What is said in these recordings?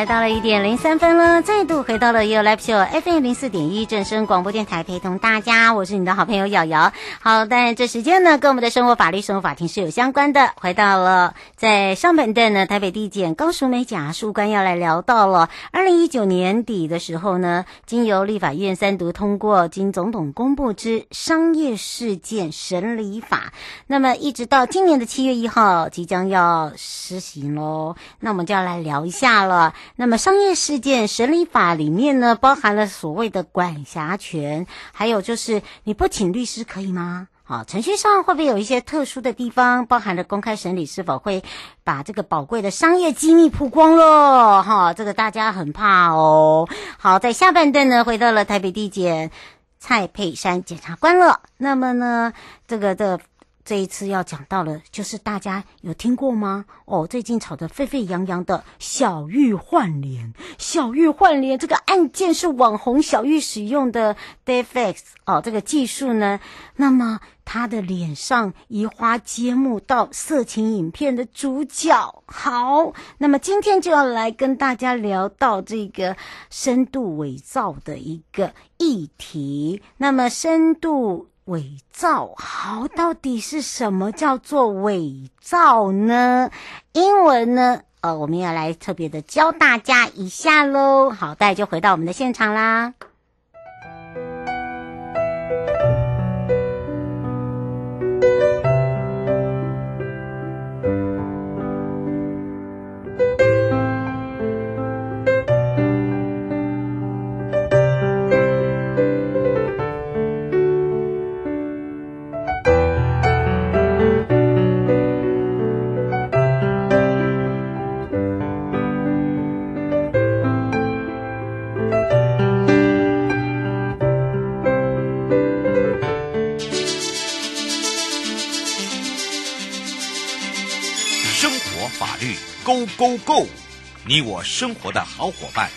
来到了一点零三分了，再度回到了 You Live Show FM 零四点一正声广播电台，陪同大家，我是你的好朋友瑶瑶。好，但这时间呢，跟我们的生活法律、生活法庭是有相关的。回到了在上半段呢，台北地检高淑美检察官要来聊到了二零一九年底的时候呢，经由立法院三读通过，经总统公布之商业事件审理法，那么一直到今年的七月一号即将要施行喽。那我们就要来聊一下了。那么商业事件审理法里面呢，包含了所谓的管辖权，还有就是你不请律师可以吗？好，程序上会不会有一些特殊的地方？包含了公开审理是否会把这个宝贵的商业机密曝光了？哈，这个大家很怕哦。好，在下半段呢，回到了台北地检蔡佩珊检察官了。那么呢，这个的。这一次要讲到了，就是大家有听过吗？哦，最近炒得沸沸扬扬的小玉换脸，小玉换脸这个案件是网红小玉使用的 Deepfake 哦，这个技术呢，那么他的脸上移花接木到色情影片的主角。好，那么今天就要来跟大家聊到这个深度伪造的一个议题。那么深度。伪造好，到底是什么叫做伪造呢？英文呢？呃，我们要来特别的教大家一下喽。好，大家就回到我们的现场啦。你我生活的好伙伴，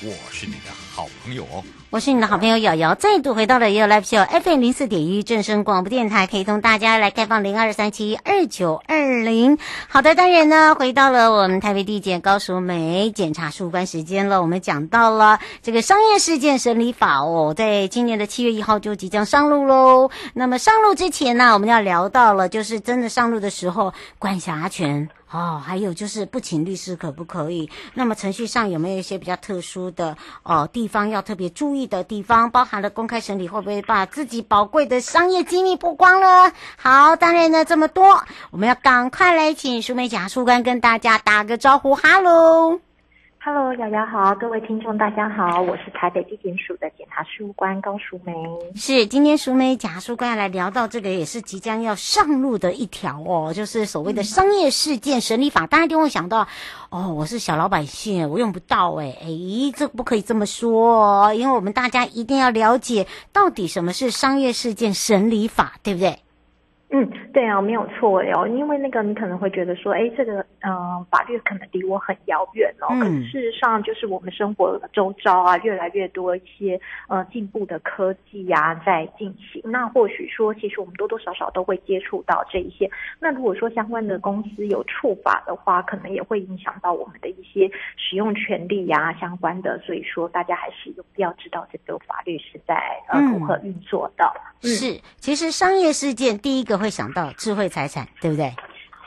我是你的好朋友哦。我是你的好朋友瑶瑶，再度回到了 ufo FM 零四点一正声广播电台，陪同大家来开放零二三七二九二二零。好的，当然呢，回到了我们台北地检高淑梅检察事务官时间了。我们讲到了这个商业事件审理法哦，在今年的七月一号就即将上路喽。那么上路之前呢，我们要聊到了，就是真的上路的时候，管辖权。哦，还有就是不请律师可不可以？那么程序上有没有一些比较特殊的哦地方要特别注意的地方？包含了公开审理会不会把自己宝贵的商业机密曝光了？好，当然呢这么多，我们要刚赶快来请淑梅检察官跟大家打个招呼，哈喽。Hello，瑶瑶好，各位听众大家好，我是台北地检署的检察事务官高淑梅。是，今天淑梅检察事务官要来聊到这个，也是即将要上路的一条哦，就是所谓的商业事件审理法。大家一定会想到，哦，我是小老百姓，我用不到诶，诶，这不可以这么说哦，因为我们大家一定要了解到底什么是商业事件审理法，对不对？嗯，对啊，没有错哟。因为那个你可能会觉得说，哎，这个嗯、呃，法律可能离我很遥远哦。嗯。可是事实上，就是我们生活周遭啊，越来越多一些呃进步的科技呀、啊、在进行。那或许说，其实我们多多少少都会接触到这一些。那如果说相关的公司有触法的话，可能也会影响到我们的一些使用权利呀、啊、相关的。所以说，大家还是有必要知道这个法律是在呃如何运作的。嗯。是，其实商业事件第一个。会想到智慧财产，对不对？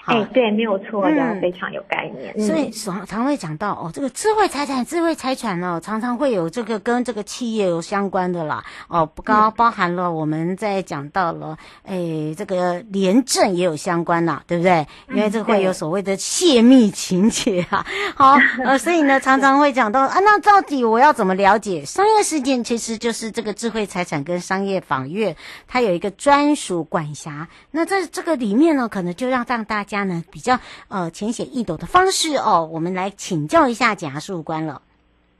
哎，对，没有错，嗯，非常有概念。所以常常会讲到哦，这个智慧财产、智慧财产哦，常常会有这个跟这个企业有相关的啦。哦，不刚包含了我们在讲到了，哎，这个廉政也有相关啦，对不对？因为这会有所谓的泄密情节啊。好，呃，所以呢，常常会讲到啊，那到底我要怎么了解商业事件？其实就是这个智慧财产跟商业法院，它有一个专属管辖。那在这个里面呢，可能就让让大家。家呢比较呃浅显易懂的方式哦，我们来请教一下检察事务官了。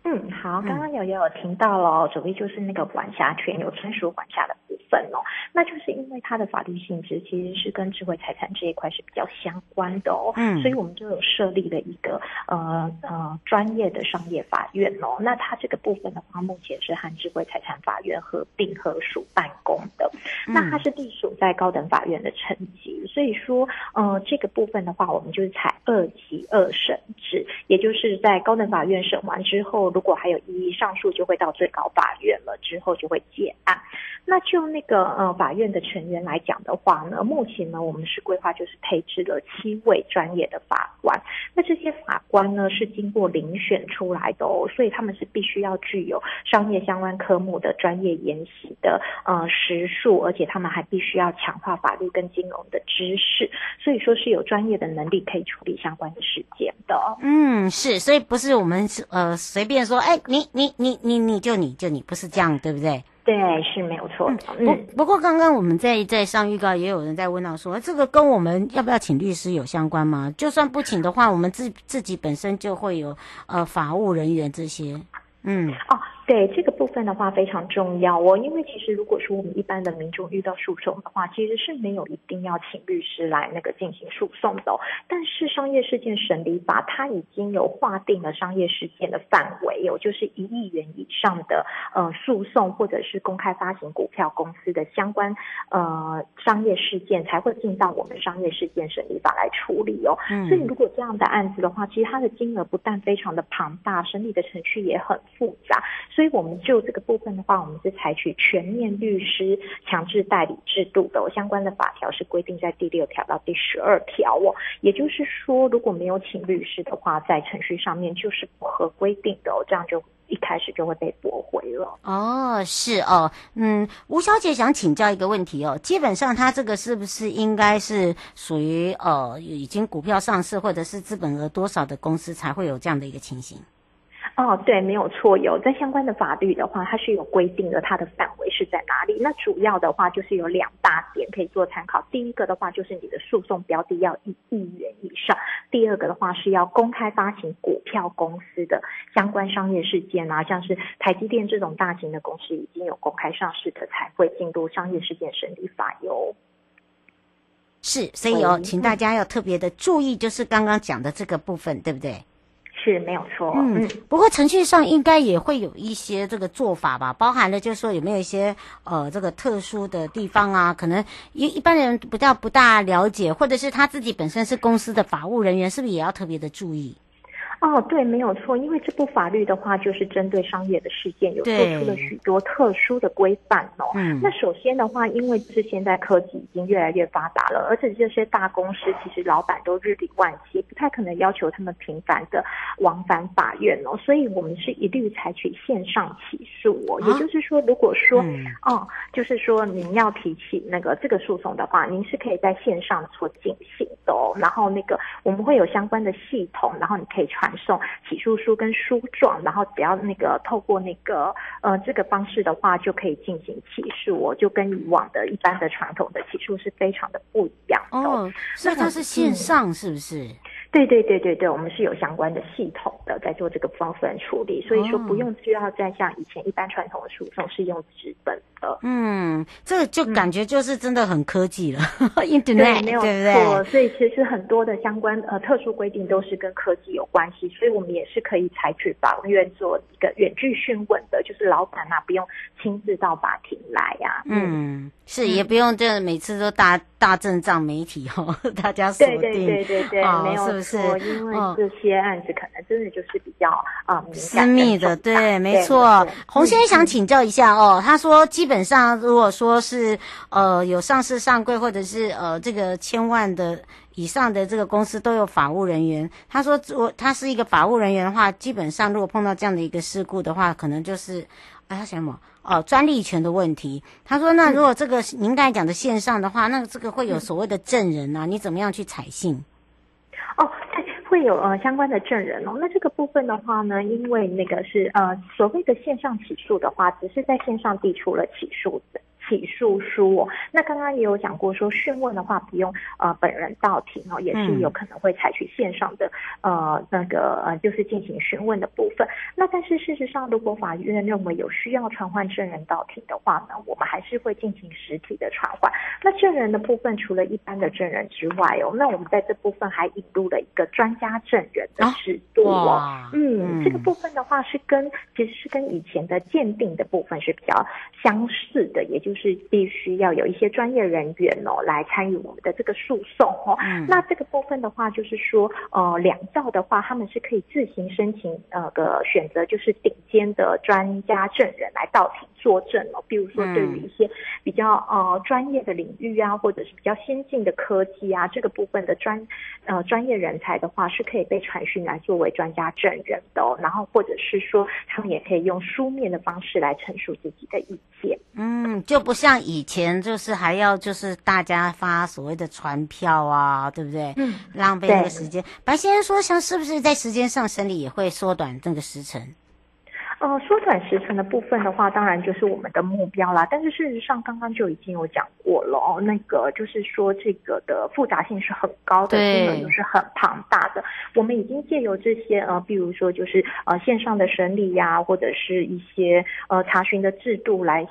嗯，好，刚刚有也有听到了，主要就是那个管辖权有专属管辖的部分哦，那就是因为它的法律性质其实是跟智慧财产这一块是比较相关的哦，嗯，所以我们就有设立了一个呃呃专业的商业法院哦，那它这个部分的话，目前是和智慧财产法院合并合署办公的，嗯、那它是隶属在高等法院的层级，所以说呃这个部分的话，我们就是采二级二审制，也就是在高等法院审完之后。如果还有异议上诉，就会到最高法院了，之后就会结案。那就那个呃法院的成员来讲的话呢，目前呢我们是规划就是配置了七位专业的法官。那这些法官呢是经过遴选出来的哦，所以他们是必须要具有商业相关科目的专业研习的呃时数，而且他们还必须要强化法律跟金融的知识，所以说是有专业的能力可以处理相关的事件的。嗯，是，所以不是我们呃随便说，哎，你你你你你就你就你不是这样，对不对？对，是没有错的。嗯，不不过刚刚我们在在上预告，也有人在问到说，这个跟我们要不要请律师有相关吗？就算不请的话，我们自自己本身就会有呃法务人员这些。嗯，哦。对这个部分的话非常重要哦，因为其实如果说我们一般的民众遇到诉讼的话，其实是没有一定要请律师来那个进行诉讼的哦。但是商业事件审理法它已经有划定了商业事件的范围，有就是一亿元以上的呃诉讼或者是公开发行股票公司的相关呃商业事件才会进到我们商业事件审理法来处理哦。嗯。所以如果这样的案子的话，其实它的金额不但非常的庞大，审理的程序也很复杂。所以所以我们就这个部分的话，我们是采取全面律师强制代理制度的，相关的法条是规定在第六条到第十二条哦。也就是说，如果没有请律师的话，在程序上面就是不合规定的哦，这样就一开始就会被驳回了。哦，是哦，嗯，吴小姐想请教一个问题哦，基本上他这个是不是应该是属于呃已经股票上市或者是资本额多少的公司才会有这样的一个情形？哦，对，没有错，有在相关的法律的话，它是有规定的，它的范围是在哪里？那主要的话就是有两大点可以做参考。第一个的话就是你的诉讼标的要一亿元以上；第二个的话是要公开发行股票公司的相关商业事件啊，像是台积电这种大型的公司已经有公开上市的，才会进入商业事件审理法哟。是，所以哦，请大家要特别的注意，就是刚刚讲的这个部分，对不对？是没有错，嗯，不过程序上应该也会有一些这个做法吧，包含了就是说有没有一些呃这个特殊的地方啊，可能一一般人比较不大了解，或者是他自己本身是公司的法务人员，是不是也要特别的注意？哦，对，没有错，因为这部法律的话，就是针对商业的事件，有做出了许多特殊的规范哦。嗯，那首先的话，因为是现在科技已经越来越发达了，而且这些大公司其实老板都日理万机，不太可能要求他们频繁的往返法院哦，所以我们是一律采取线上起诉哦。啊、也就是说，如果说，嗯、哦，就是说您要提起那个这个诉讼的话，您是可以在线上做进行的哦。然后那个我们会有相关的系统，然后你可以传。送起诉书跟书状，然后只要那个透过那个呃这个方式的话，就可以进行起诉。我就跟以往的一般的传统的起诉是非常的不一样的。哦，所以它是线上是不是？对对对对对，我们是有相关的系统的在做这个部分处理，所以说不用需要再像以前一般传统的诉讼是用纸本的。嗯，这个就感觉就是真的很科技了。Internet 对，没有错。所以其实很多的相关呃特殊规定都是跟科技有关系，所以我们也是可以采取法院做一个远距讯问的，就是老板啊不用亲自到法庭来呀、啊。嗯，嗯是也不用这每次都大大阵仗媒体 哦，大家锁定。对对对对对，哦、没有。是，因为这些案子可能真的就是比较啊、私密的，对，没错。洪先生想请教一下哦，他说基本上如果说是呃有上市上柜或者是呃这个千万的以上的这个公司都有法务人员。他说，我他是一个法务人员的话，基本上如果碰到这样的一个事故的话，可能就是，哎，他想什么？哦，专利权的问题。他说，那如果这个您刚才讲的线上的话，那这个会有所谓的证人啊，你怎么样去采信？哦，对，会有呃相关的证人哦。那这个部分的话呢，因为那个是呃所谓的线上起诉的话，只是在线上递出了起诉的。起诉书哦，那刚刚也有讲过，说讯问的话不用呃本人到庭哦，也是有可能会采取线上的呃那个呃就是进行询问的部分。那但是事实上，如果法院认为有需要传唤证人到庭的话呢，我们还是会进行实体的传唤。那证人的部分，除了一般的证人之外哦，那我们在这部分还引入了一个专家证人的制度哦。嗯，嗯，这个部分的话是跟其实是跟以前的鉴定的部分是比较相似的，也就是。是必须要有一些专业人员哦来参与我们的这个诉讼哦。嗯。那这个部分的话，就是说，呃，两造的话，他们是可以自行申请呃个选择，就是顶尖的专家证人来到庭作证哦。比如说，对于一些比较呃专业的领域啊，或者是比较先进的科技啊，这个部分的专呃专业人才的话，是可以被传讯来作为专家证人的哦。然后或者是说，他们也可以用书面的方式来陈述自己的意见。嗯，就不。不像以前，就是还要就是大家发所谓的传票啊，对不对？嗯，浪费那个时间。白先生说，像是不是在时间上审理也会缩短这个时程？呃，缩短时程的部分的话，当然就是我们的目标啦。但是事实上，刚刚就已经有讲过了哦，那个就是说这个的复杂性是很高的，金额又是很庞大的。我们已经借由这些呃，比如说就是呃线上的审理呀、啊，或者是一些呃查询的制度来。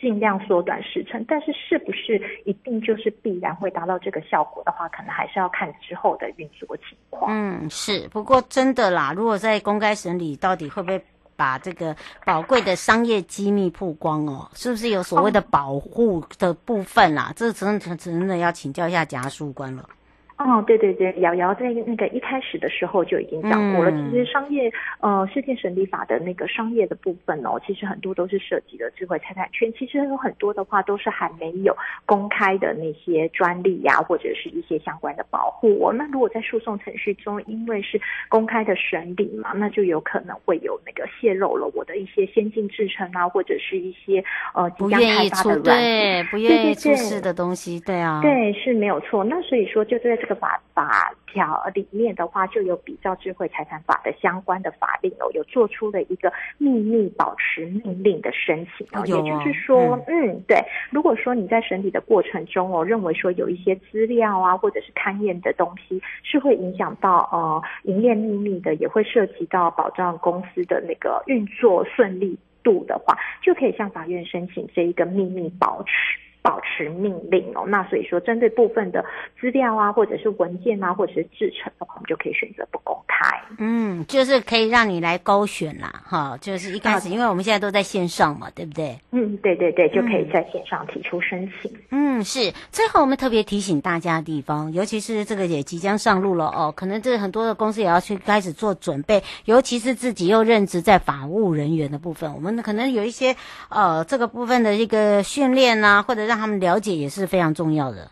尽量缩短时程，但是是不是一定就是必然会达到这个效果的话，可能还是要看之后的运作情况。嗯，是。不过真的啦，如果在公开审理，到底会不会把这个宝贵的商业机密曝光哦？是不是有所谓的保护的部分啦？这真的真的要请教一下贾树官了。哦，对对对，瑶瑶在那个一开始的时候就已经讲过了。嗯、其实商业呃，世界审理法的那个商业的部分哦，其实很多都是涉及了智慧财产权。其实有很多的话都是还没有公开的那些专利呀、啊，或者是一些相关的保护、哦。那如果在诉讼程序中，因为是公开的审理嘛，那就有可能会有那个泄露了我的一些先进制程啊，或者是一些呃即将开发的软对不愿意出示的东西，对啊，对是没有错。那所以说就在。这个法法条里面的话，就有比照智慧财产法的相关的法令哦，有做出了一个秘密保持命令的申请哦。也就是说，嗯，嗯，对，如果说你在审理的过程中哦，认为说有一些资料啊，或者是勘验的东西是会影响到呃营业秘密的，也会涉及到保障公司的那个运作顺利度的话，就可以向法院申请这一个秘密保持。保持命令哦，那所以说针对部分的资料啊，或者是文件啊，或者是制成的话，我们就可以选择不公开。嗯，就是可以让你来勾选啦，哈，就是一开始，因为我们现在都在线上嘛，对不对？嗯，对对对，就可以在线上提出申请。嗯，是。最后我们特别提醒大家的地方，尤其是这个也即将上路了哦，可能这很多的公司也要去开始做准备，尤其是自己又任职在法务人员的部分，我们可能有一些呃这个部分的一个训练啊，或者让让他们了解也是非常重要的。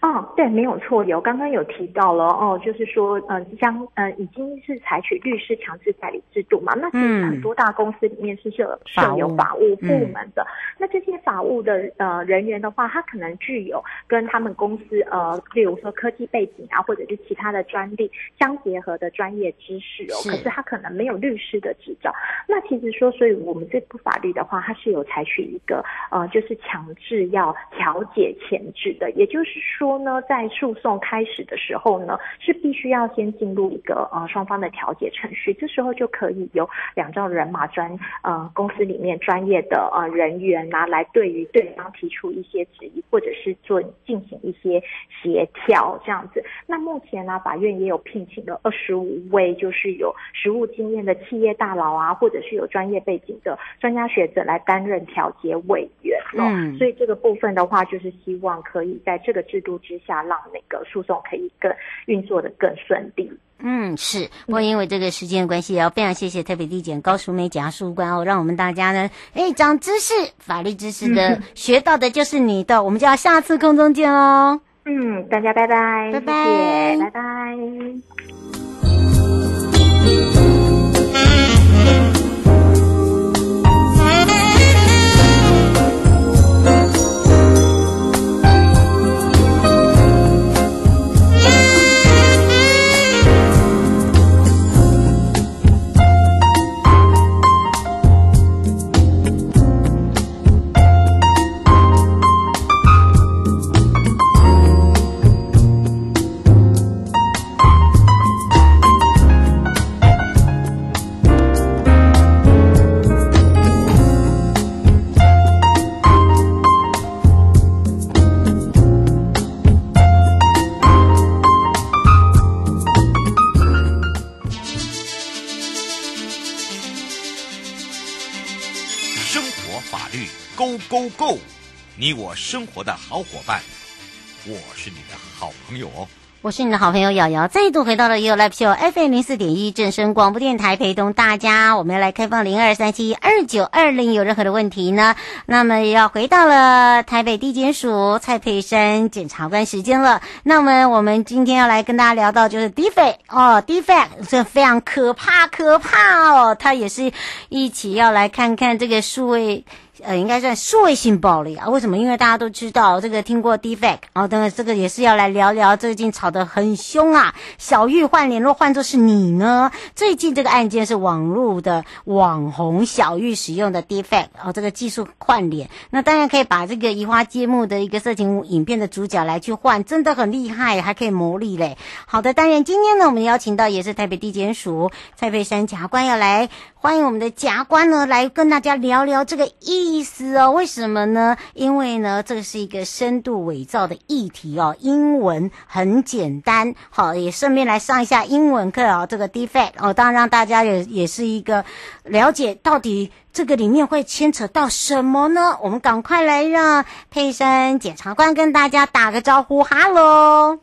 哦，对，没有错，有刚刚有提到了哦，就是说，呃，将呃已经是采取律师强制代理制度嘛，那其实很多大公司里面是设设有法务部门的，嗯、那这些法务的呃人员的话，他可能具有跟他们公司呃，例如说科技背景啊，或者是其他的专利相结合的专业知识哦，是可是他可能没有律师的执照。那其实说，所以我们这部法律的话，它是有采取一个呃，就是强制要调解前置的，也就是说。说呢，在诉讼开始的时候呢，是必须要先进入一个呃双方的调解程序，这时候就可以由两造人马专呃公司里面专业的呃人员啊，来对于对方提出一些质疑，或者是做进行一些协调这样子。那目前呢，法院也有聘请了二十五位，就是有实务经验的企业大佬啊，或者是有专业背景的专家学者来担任调解委员。嗯，所以这个部分的话，就是希望可以在这个制度之下，让那个诉讼可以更运作的更顺利。嗯，是。不过因为这个时间的关系，也要非常谢谢特别地检高淑梅检察事务官哦，让我们大家呢，哎，长知识，法律知识的学到的就是你的，我们就要下次空中见喽。嗯，大家拜拜，拜拜，拜拜。你我生活的好伙伴，我是你的好朋友哦。我是你的好朋友瑶瑶，再度回到了 You Live Show FM 零四点一正声广播电台，陪同大家。我们要来开放零二三七二九二零，有任何的问题呢？那么要回到了台北地检署蔡佩珊检察官时间了。那么我们今天要来跟大家聊到就是 Deepfake 哦，Deepfake 这非常可怕，可怕哦。他也是一起要来看看这个数位。呃，应该算数位性暴力啊？为什么？因为大家都知道这个听过 Deepfake，然后等等，这个也是要来聊聊。最近吵得很凶啊，小玉换脸，若换作是你呢？最近这个案件是网络的网红小玉使用的 Deepfake，哦，这个技术换脸，那当然可以把这个移花接木的一个色情影片的主角来去换，真的很厉害，还可以牟利嘞。好的，当然今天呢，我们邀请到也是台北地检署蔡佩珊检察官要来。欢迎我们的检察官呢，来跟大家聊聊这个意思哦。为什么呢？因为呢，这个是一个深度伪造的议题哦。英文很简单，好，也顺便来上一下英文课哦。这个 defect 哦，当然让大家也也是一个了解到底这个里面会牵扯到什么呢？我们赶快来让佩珊检察官跟大家打个招呼，哈喽。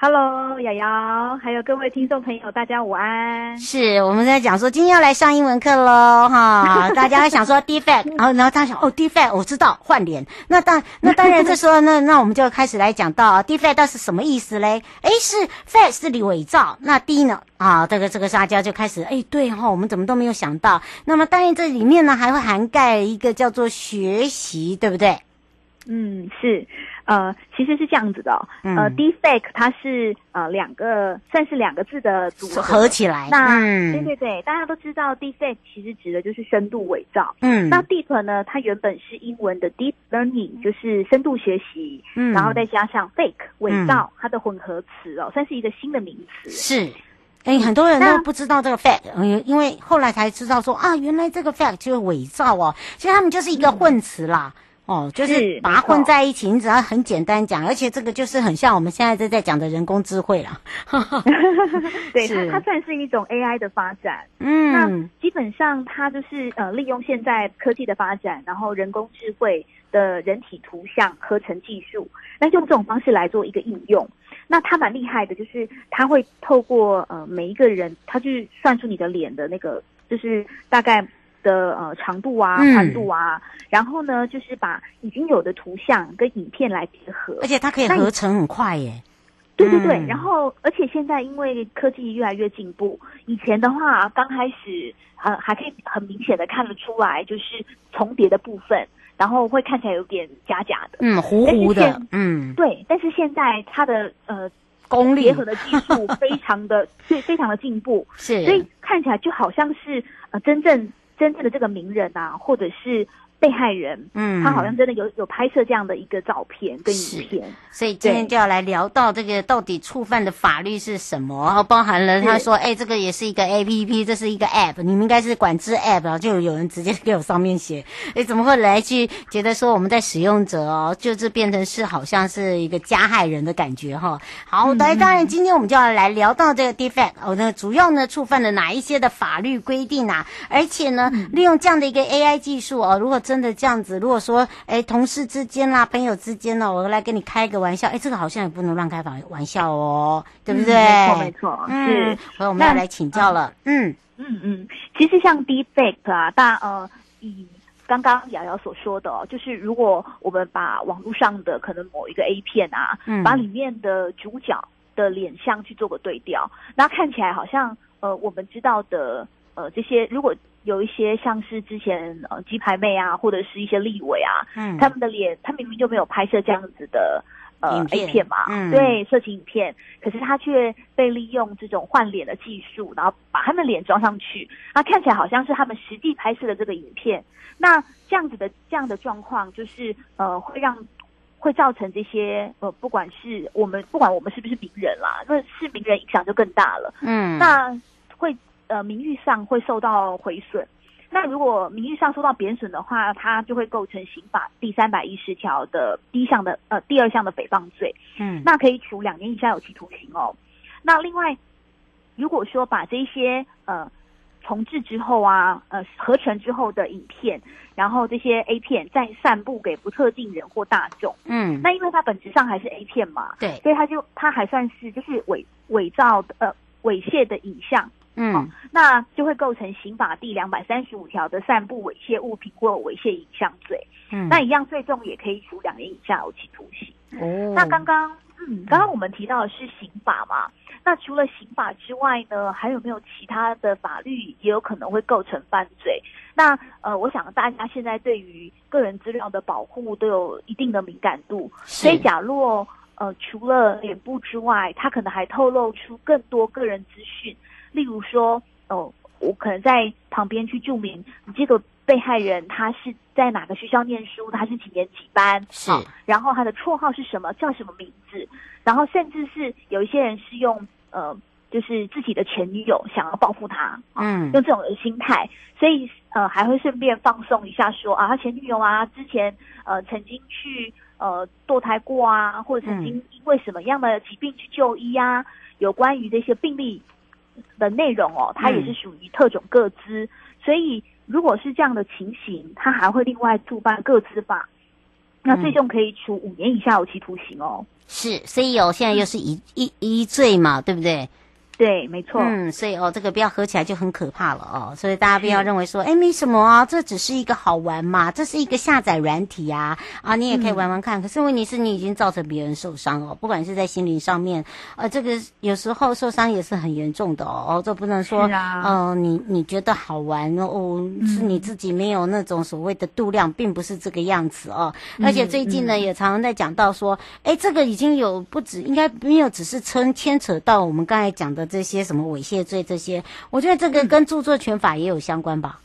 Hello，瑶瑶，还有各位听众朋友，大家午安。是我们在讲说今天要来上英文课喽，哈，大家会想说 Deepfake，然后然后他想哦 Deepfake，我知道换脸。那当那当然这时候那那我们就开始来讲到 Deepfake 到底是什么意思嘞？诶，是 fake 是你伪造，那 D 呢？啊，这个这个大家就开始诶，对哈、哦，我们怎么都没有想到。那么当然这里面呢还会涵盖一个叫做学习，对不对？嗯，是。呃，其实是这样子的，哦，嗯、呃，Deepfake 它是呃两个算是两个字的组合，合起来。那、嗯、对对对，大家都知道 Deepfake 其实指的就是深度伪造。嗯，那 Deep 呢，它原本是英文的 Deep Learning，就是深度学习。嗯，然后再加上 Fake 伪造，它的混合词哦，算是一个新的名词。是，哎，很多人都不知道这个 Fake，嗯，因为后来才知道说啊，原来这个 Fake 就是伪造哦，其实他们就是一个混词啦。嗯哦，就是把它混在一起，你只要很简单讲，而且这个就是很像我们现在在在讲的人工智慧啦。对，它它算是一种 AI 的发展。嗯，那基本上它就是呃利用现在科技的发展，然后人工智慧的人体图像合成技术，那用这种方式来做一个应用。那它蛮厉害的，就是它会透过呃每一个人，它去算出你的脸的那个，就是大概。的呃长度啊，宽度啊，嗯、然后呢，就是把已经有的图像跟影片来结合，而且它可以合成很快耶。对对对，嗯、然后而且现在因为科技越来越进步，以前的话刚开始呃还可以很明显的看得出来，就是重叠的部分，然后会看起来有点假假的，嗯，糊糊的，嗯，对。但是现在它的呃功力结合的技术非常的 对，非常的进步，是，所以看起来就好像是呃真正。真正的这个名人啊，或者是。被害人，嗯，他好像真的有有拍摄这样的一个照片跟影片，所以今天就要来聊到这个到底触犯的法律是什么，然后包含了他说，哎、欸，这个也是一个 A P P，这是一个 App，你们应该是管制 App，然后就有人直接给我上面写，哎、欸，怎么会来去觉得说我们在使用者哦，就是变成是好像是一个加害人的感觉哈？好，来，当然今天我们就要来聊到这个 Deepfake，哦，那主要呢触犯了哪一些的法律规定啊？而且呢，嗯、利用这样的一个 A I 技术哦，如果真的这样子，如果说，哎，同事之间啦，朋友之间呢，我来跟你开个玩笑，哎，这个好像也不能乱开玩玩笑哦，对不对？嗯、没错，没错，嗯、是。所以我们要来请教了，嗯嗯嗯，嗯，其实像 Deepfake 啊，大呃以刚刚瑶瑶所说的哦，就是如果我们把网络上的可能某一个 A 片啊，嗯，把里面的主角的脸像去做个对调，那看起来好像呃，我们知道的呃这些，如果有一些像是之前呃鸡排妹啊，或者是一些立委啊，嗯，他们的脸，他明明就没有拍摄这样子的。呃，A 片嘛，嗯，对，色情影片，可是他却被利用这种换脸的技术，然后把他们脸装上去，那看起来好像是他们实际拍摄的这个影片。那这样子的这样的状况，就是呃，会让会造成这些呃，不管是我们不管我们是不是名人啦，那是名人影响就更大了，嗯，那会呃名誉上会受到毁损。那如果名誉上受到贬损的话，它就会构成刑法第三百一十条的第一项的呃第二项的诽谤罪，嗯，那可以处两年以下有期徒刑哦。那另外，如果说把这些呃重置之后啊，呃合成之后的影片，然后这些 A 片再散布给不特定人或大众，嗯，那因为它本质上还是 A 片嘛，对，所以它就它还算是就是伪伪造的呃猥亵的影像。嗯、哦，那就会构成刑法第两百三十五条的散布猥亵物品或猥亵影像罪。嗯，那一样最重也可以处两年以下有期徒刑。哦，那刚刚，嗯，刚刚我们提到的是刑法嘛？那除了刑法之外呢，还有没有其他的法律也有可能会构成犯罪？那呃，我想大家现在对于个人资料的保护都有一定的敏感度，所以假若呃除了脸部之外，他可能还透露出更多个人资讯。例如说，哦，我可能在旁边去注明你这个被害人他是在哪个学校念书，他是几年几班，是，然后他的绰号是什么，叫什么名字，然后甚至是有一些人是用呃，就是自己的前女友想要报复他，嗯，用这种的心态，所以呃还会顺便放送一下说啊，他前女友啊之前呃曾经去呃堕胎过啊，或者曾经因为什么样的疾病去就医啊，有关于这些病例。的内容哦，它也是属于特种个资，嗯，所以如果是这样的情形，它还会另外触犯个资法，那最终可以处五年以下有期徒刑哦。是，所以哦，现在又是一一一罪嘛，对不对？对，没错。嗯，所以哦，这个不要合起来就很可怕了哦。所以大家不要认为说，哎，没什么啊，这只是一个好玩嘛，这是一个下载软体啊，啊，你也可以玩玩看。嗯、可是问题是你已经造成别人受伤哦，不管是在心灵上面，呃，这个有时候受伤也是很严重的哦。哦，这不能说，嗯、啊呃，你你觉得好玩哦，是你自己没有那种所谓的度量，并不是这个样子哦。嗯、而且最近呢，嗯、也常常在讲到说，哎，这个已经有不止，应该没有只是牵牵扯到我们刚才讲的。这些什么猥亵罪这些，我觉得这个跟著作权法也有相关吧。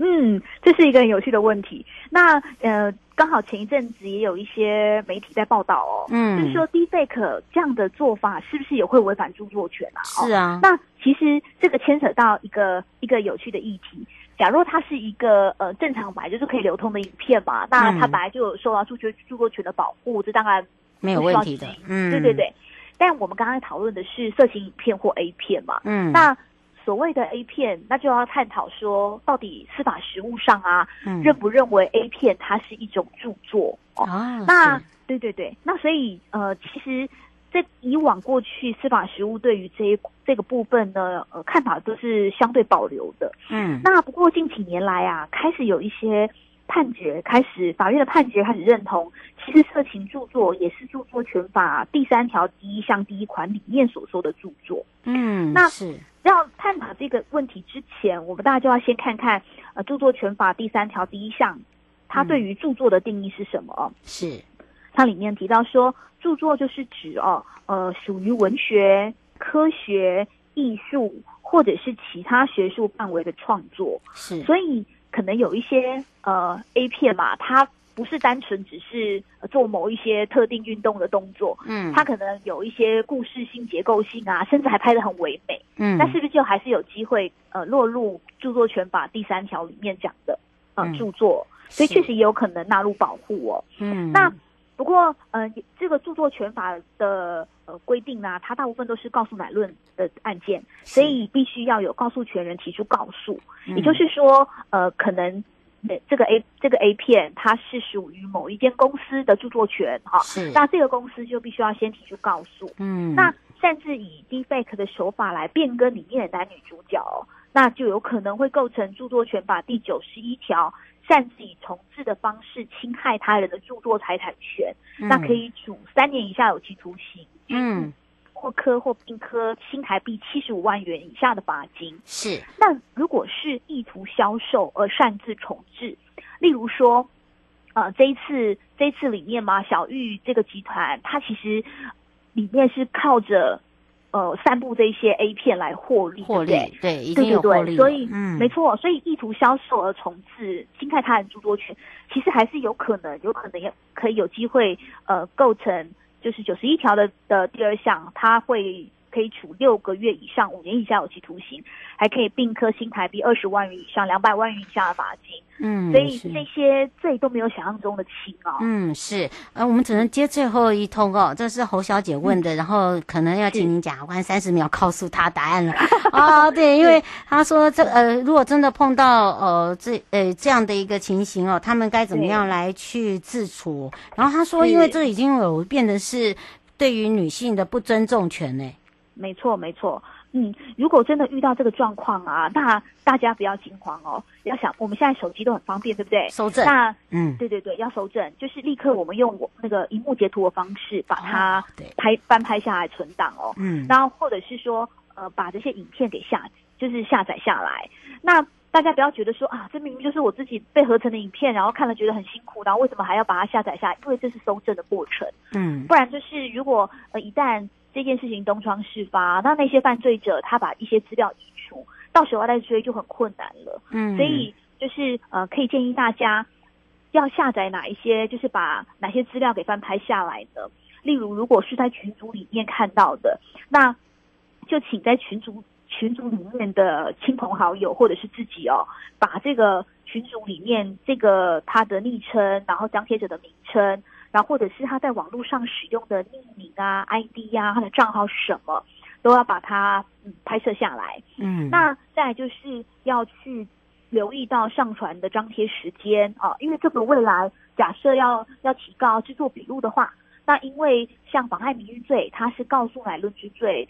嗯，这是一个很有趣的问题。那呃，刚好前一阵子也有一些媒体在报道哦，嗯，就是说 Deepfake 这样的做法是不是也会违反著作权啊？是啊。那其实这个牵扯到一个一个有趣的议题。假如它是一个呃正常版，就是可以流通的影片嘛，那它本来就有受到著作著作权的保护，这当然没有问题的。嗯，对对对。但我们刚刚讨论的是色情影片或 A 片嘛，嗯，那所谓的 A 片，那就要探讨说，到底司法实务上啊，嗯，认不认为 A 片它是一种著作。哦？啊，那对对对，那所以呃，其实，在以往过去司法实务对于这一这个部分呢，呃，看法都是相对保留的，嗯，那不过近几年来啊，开始有一些。判决开始，法院的判决开始认同，其实色情著作也是著作权法第三条第一项第一款里面所说的著作。嗯，那是要探讨这个问题之前，我们大家就要先看看，呃，著作权法第三条第一项，它对于著作的定义是什么？是，它里面提到说，著作就是指哦，呃，属于文学、科学、艺术或者是其他学术范围的创作。是，所以。可能有一些呃 A 片嘛，它不是单纯只是做某一些特定运动的动作，嗯，它可能有一些故事性、结构性啊，甚至还拍得很唯美，嗯，那是不是就还是有机会呃落入著作权法第三条里面讲的呃、嗯、著作？所以确实也有可能纳入保护哦，嗯，那。不过，呃，这个著作权法的呃规定呢，它大部分都是告诉乃论的案件，所以必须要有告诉权人提出告诉。嗯、也就是说，呃，可能这个 A 这个 A 片它是属于某一间公司的著作权，哈，是。那这个公司就必须要先提出告诉。嗯。那甚至以 Deepfake 的手法来变更里面的男女主角，那就有可能会构成著作权法第九十一条。擅自以重制的方式侵害他人的著作财产权，嗯、那可以处三年以下有期徒刑，嗯，或科或并科新台币七十五万元以下的罚金。是。那如果是意图销售而擅自重置，例如说，呃，这一次这一次里面嘛，小玉这个集团，它其实里面是靠着。呃，散布这些 A 片来获利，获利对对，对，已经有获利。所以，嗯，没错，所以意图销售而重置，侵害他人著作权，其实还是有可能，有可能也可以有机会，呃，构成就是九十一条的的第二项，他会可以处六个月以上五年以下有期徒刑，还可以并科新台币二十万元以上两百万元以下的罚金。嗯，所以这些罪都没有想象中的轻哦。嗯，是，呃，我们只能接最后一通哦。这是侯小姐问的，嗯、然后可能要请您检察官三十秒告诉她答案了。啊、哦，对，因为她说这呃，如果真的碰到呃这呃这样的一个情形哦，他们该怎么样来去自处？然后她说，因为这已经有变得是对于女性的不尊重权呢。没错，没错。嗯，如果真的遇到这个状况啊，那大家不要惊慌哦。要想，我们现在手机都很方便，对不对？收证。那嗯，对对对，要收证，就是立刻我们用我那个荧幕截图的方式把它拍、哦、翻拍下来存档哦。嗯。然后或者是说，呃，把这些影片给下，就是下载下来。那大家不要觉得说啊，这明明就是我自己被合成的影片，然后看了觉得很辛苦，然后为什么还要把它下载下来？因为这是搜证的过程。嗯。不然就是如果呃一旦。这件事情东窗事发，那那些犯罪者他把一些资料移除，到时候再追就很困难了。嗯，所以就是呃，可以建议大家要下载哪一些，就是把哪些资料给翻拍下来的。例如，如果是在群组里面看到的，那就请在群组群组里面的亲朋好友或者是自己哦，把这个群组里面这个他的昵称，然后张贴者的名称。然后或者是他在网络上使用的匿名啊、ID 呀、啊，他的账号是什么，都要把它嗯拍摄下来。嗯，那再来就是要去留意到上传的张贴时间啊，因为这个未来假设要要提高制作笔录的话，那因为像妨害名誉罪，它是告诉乃论之罪，